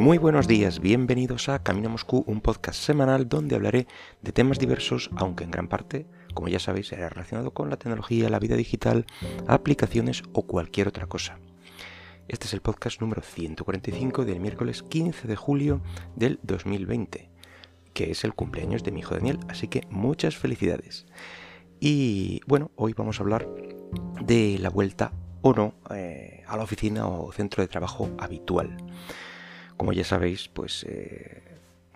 Muy buenos días, bienvenidos a Camino a Moscú, un podcast semanal donde hablaré de temas diversos, aunque en gran parte, como ya sabéis, será relacionado con la tecnología, la vida digital, aplicaciones o cualquier otra cosa. Este es el podcast número 145 del miércoles 15 de julio del 2020, que es el cumpleaños de mi hijo Daniel, así que muchas felicidades. Y bueno, hoy vamos a hablar de la vuelta o no eh, a la oficina o centro de trabajo habitual. Como ya sabéis, pues eh,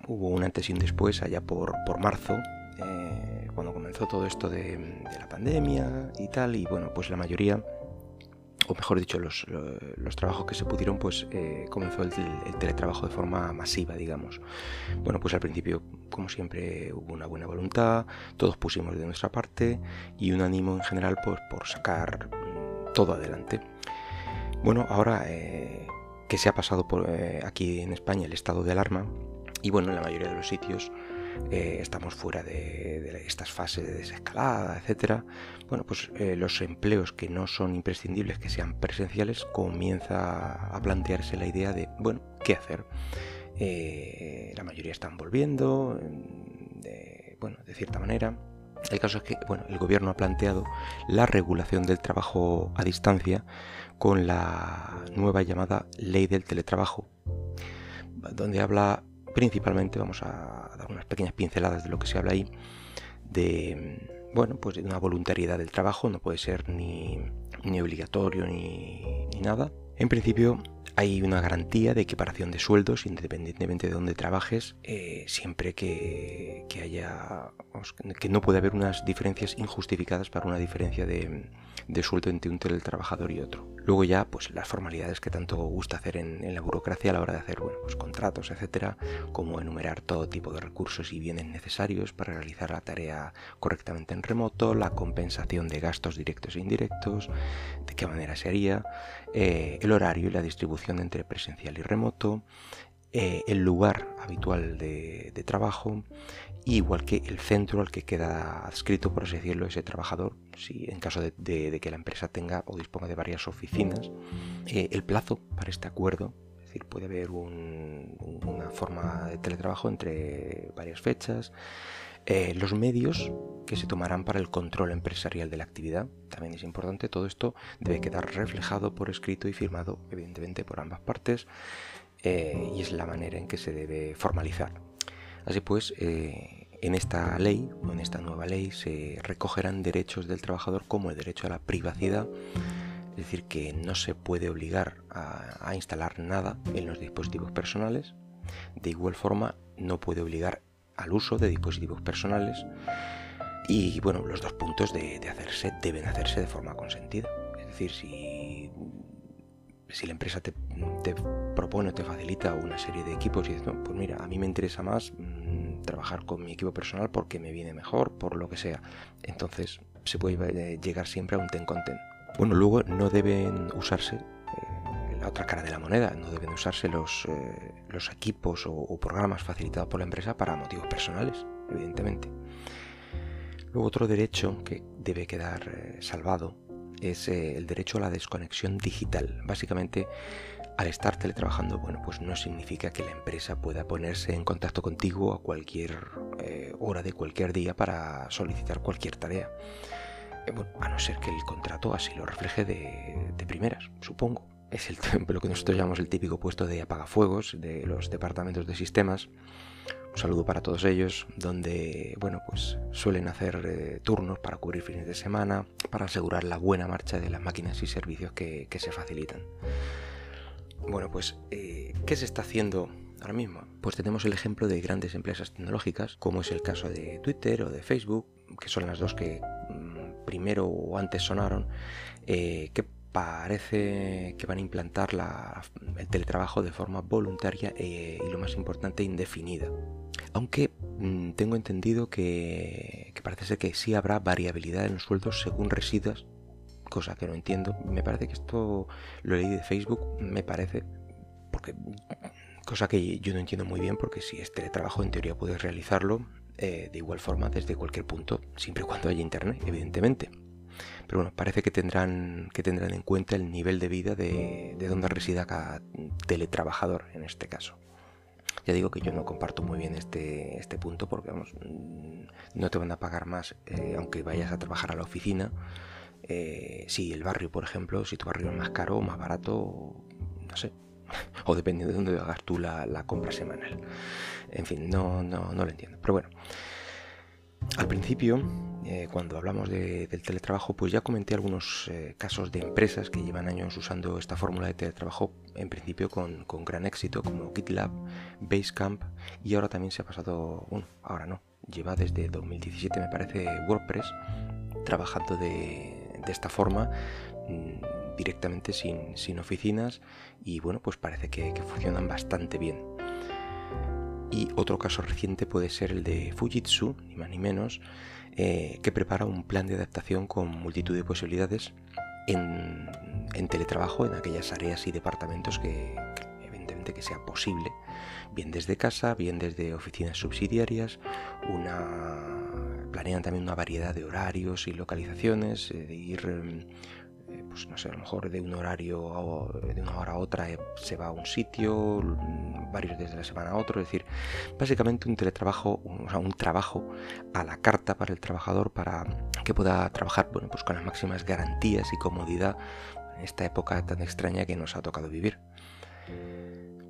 hubo un antes y un después allá por, marzo, eh, cuando comenzó todo esto de, la pandemia y tal, y bueno, pues la mayoría o mejor dicho, los, trabajos que se pudieron, pues eh, comenzó el, teletrabajo de forma masiva, digamos. Bueno, pues al principio, como siempre, hubo una buena voluntad, todos pusimos de nuestra parte y un ánimo en general pues, por sacar mm, todo adelante. Bueno, ahora que se ha pasado por, eh, aquí en España el estado de alarma, y bueno, en la mayoría de los sitios eh, estamos fuera de, estas fases de desescalada, etcétera, bueno, pues eh, los empleos que no son imprescindibles, que sean presenciales, comienza a plantearse la idea de, bueno, ¿qué hacer? La mayoría están volviendo, de, bueno, de cierta manera. El caso es que, bueno, el gobierno ha planteado la regulación del trabajo a distancia con la nueva llamada ley del teletrabajo, donde habla principalmente vamos a dar unas pequeñas pinceladas de lo que se habla ahí, de, bueno, pues una voluntariedad del trabajo, no puede ser ni, obligatorio ni, ni nada. En principio, hay una garantía de equiparación de sueldos independientemente de dónde trabajes, eh, siempre que, haya que no puede haber unas diferencias injustificadas para una diferencia de, sueldo entre un teletrabajador y otro. Luego ya, pues las formalidades que tanto gusta hacer en, la burocracia a la hora de hacer bueno, pues, contratos, etcétera, como enumerar todo tipo de recursos y bienes necesarios para realizar la tarea correctamente en remoto, la compensación de gastos directos e indirectos, de qué manera se haría, eh, el horario y la distribución entre presencial y remoto, eh, el lugar habitual de, trabajo, igual que el centro al que queda adscrito, por así decirlo, ese trabajador, si en caso de, que la empresa tenga o disponga de varias oficinas, eh, el plazo para este acuerdo, decir, puede haber una forma de teletrabajo entre varias fechas, eh, los medios que se tomarán para el control empresarial de la actividad. También es importante, todo esto debe quedar reflejado por escrito y firmado, evidentemente, por ambas partes, eh, y es la manera en que se debe formalizar. Así pues, eh, en esta ley, o en esta nueva ley, se recogerán derechos del trabajador como el derecho a la privacidad, es decir, que no se puede obligar a instalar nada en los dispositivos personales. De igual forma, no puede obligar al uso de dispositivos personales y bueno, los dos puntos de, hacerse deben hacerse de forma consentida. Es decir, si, si la empresa te, propone o te facilita una serie de equipos y dices, no, pues mira, a mí me interesa más mm, trabajar con mi equipo personal porque me viene mejor, por lo que sea. Entonces se puede llegar siempre a un ten con ten. Bueno, luego no deben usarse otra cara de la moneda. No deben usarse los, eh, los equipos o, programas facilitados por la empresa para motivos personales, evidentemente. Luego otro derecho que debe quedar eh, salvado es eh, el derecho a la desconexión digital. Básicamente, al estar teletrabajando, bueno, pues no significa que la empresa pueda ponerse en contacto contigo a cualquier hora de cualquier día para solicitar cualquier tarea. a no ser que el contrato así lo refleje de primeras, supongo es el, lo que nosotros llamamos el típico puesto de apagafuegos de los departamentos de sistemas. Un saludo para todos ellos, donde bueno, pues suelen hacer eh, turnos para cubrir fines de semana, para asegurar la buena marcha de las máquinas y servicios que, se facilitan. Bueno, pues, eh, ¿qué se está haciendo ahora mismo? Pues tenemos el ejemplo de grandes empresas tecnológicas, como es el caso de Twitter o de Facebook, que son las dos que mm, primero o antes sonaron, eh, que parece que van a implantar el teletrabajo de forma voluntaria e, y lo más importante, indefinida. Aunque mm, tengo entendido que, parece ser que sí habrá variabilidad en los sueldos según residas, cosa que no entiendo. Me parece que esto lo leí de Facebook, me parece, porque cosa que yo no entiendo muy bien, porque si es teletrabajo en teoría puedes realizarlo eh, de igual forma desde cualquier punto, siempre y cuando haya internet, evidentemente. Pero bueno, parece que tendrán, que tendrán en cuenta el nivel de vida de, donde resida cada teletrabajador en este caso. Ya digo que yo no comparto muy bien este, este punto porque vamos, mm, no te van a pagar más eh, aunque vayas a trabajar a la oficina. Eh, si el barrio, por ejemplo, si tu barrio es más caro o más barato, no sé, o depende de dónde hagas tú la, la compra semanal. En fin, no, no, no lo entiendo. Pero bueno, al principio, eh, cuando hablamos del teletrabajo, pues ya comenté algunos eh, casos de empresas que llevan años usando esta fórmula de teletrabajo, en principio con, gran éxito, como GitLab, Basecamp, y ahora también se ha pasado, bueno, ahora no, lleva desde 2017 me parece WordPress, trabajando de, esta forma, mm, directamente sin, oficinas, y bueno, pues parece que funcionan bastante bien. Y otro caso reciente puede ser el de Fujitsu, ni más ni menos, eh, que prepara un plan de adaptación con multitud de posibilidades en, teletrabajo en aquellas áreas y departamentos que, evidentemente que sea posible, bien desde casa, bien desde oficinas subsidiarias, una planean también una variedad de horarios y localizaciones, eh, de ir em, pues no sé, a lo mejor de un horario de una hora a otra eh, se va a un sitio, varios días de la semana a otro, es decir, básicamente un teletrabajo, o sea, un trabajo a la carta para el trabajador para que pueda trabajar bueno, pues con las máximas garantías y comodidad en esta época tan extraña que nos ha tocado vivir.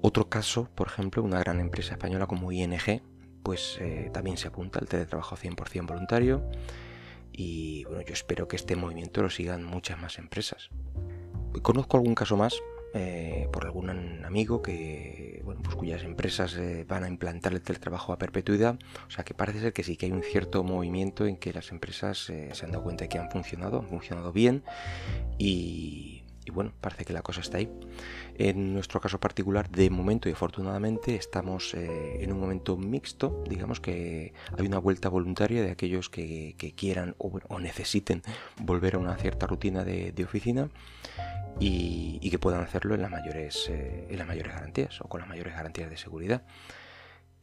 Otro caso, por ejemplo, una gran empresa española como ING, pues eh, también se apunta al teletrabajo 100% voluntario y bueno, yo espero que este movimiento lo sigan muchas más empresas. Conozco algún caso más eh, por algún amigo que, bueno, pues cuyas empresas eh, van a implantar el teletrabajo a perpetuidad. O sea que parece ser que sí que hay un cierto movimiento en que las empresas eh, se han dado cuenta de que han funcionado, han funcionado bien y, y bueno, parece que la cosa está ahí. En nuestro caso particular, de momento y afortunadamente, estamos eh, en un momento mixto, digamos que hay una vuelta voluntaria de aquellos que, quieran o, necesiten volver a una cierta rutina de, oficina y, que puedan hacerlo en las, mayores, eh, en las mayores garantías o con las mayores garantías de seguridad.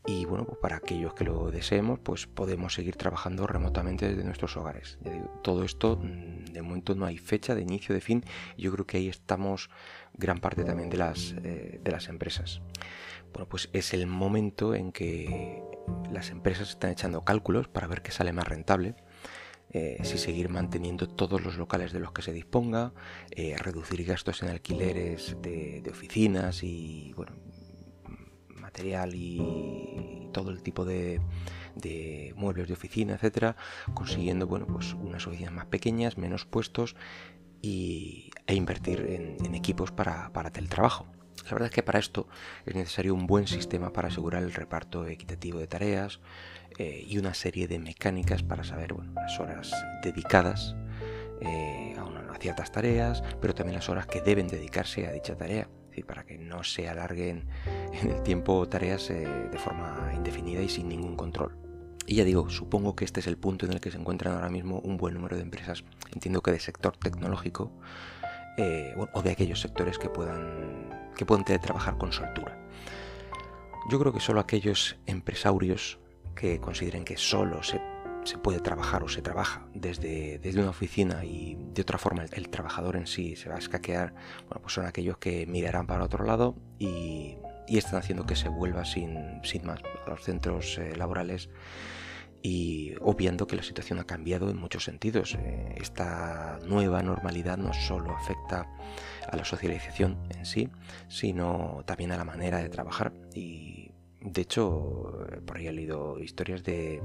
Y bueno, pues para aquellos que lo deseemos, pues podemos seguir trabajando remotamente desde nuestros hogares. todo esto, mm, de momento no hay fecha de inicio, de fin. Y yo creo que ahí estamos gran parte también de las, eh, de las empresas. Bueno, pues es el momento en que las empresas están echando cálculos para ver qué sale más rentable. Eh, si seguir manteniendo todos los locales de los que se disponga, eh, reducir gastos en alquileres de, de oficinas y bueno, material y todo el tipo de, muebles de oficina, etcétera, consiguiendo bueno, pues unas oficinas más pequeñas, menos puestos y, e invertir en, equipos para, teletrabajo. La verdad es que para esto es necesario un buen sistema para asegurar el reparto equitativo de tareas eh, y una serie de mecánicas para saber bueno, las horas dedicadas eh, a, a ciertas tareas, pero también las horas que deben dedicarse a dicha tarea para que no se alarguen en el tiempo tareas eh, de forma indefinida y sin ningún control. Y ya digo, supongo que este es el punto en el que se encuentran ahora mismo un buen número de empresas, entiendo que de sector tecnológico, eh, o de aquellos sectores que puedan, que puedan trabajar con soltura. Yo creo que solo aquellos empresarios que consideren que solo se se puede trabajar o se trabaja desde, desde una oficina y de otra forma el, trabajador en sí se va a escaquear, bueno, pues son aquellos que mirarán para otro lado y, están haciendo que se vuelva sin, sin más a los centros eh, laborales y obviando que la situación ha cambiado en muchos sentidos. Eh, esta nueva normalidad no solo afecta a la socialización en sí, sino también a la manera de trabajar. Y de hecho, por ahí he leído historias de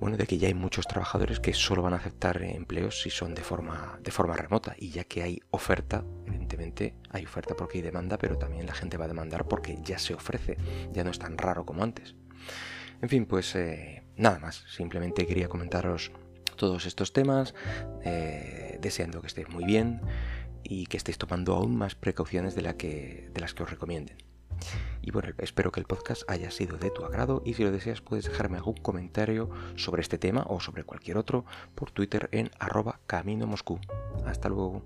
bueno, de que ya hay muchos trabajadores que solo van a aceptar empleos si son de forma, de forma remota. Y ya que hay oferta, evidentemente hay oferta porque hay demanda, pero también la gente va a demandar porque ya se ofrece, ya no es tan raro como antes. En fin, pues eh, nada más, simplemente quería comentaros todos estos temas, eh, deseando que estéis muy bien y que estéis tomando aún más precauciones de, la que, de las que os recomienden. Y bueno, espero que el podcast haya sido de tu agrado y si lo deseas puedes dejarme algún comentario sobre este tema o sobre cualquier otro por Twitter en arroba camino Moscú. Hasta luego.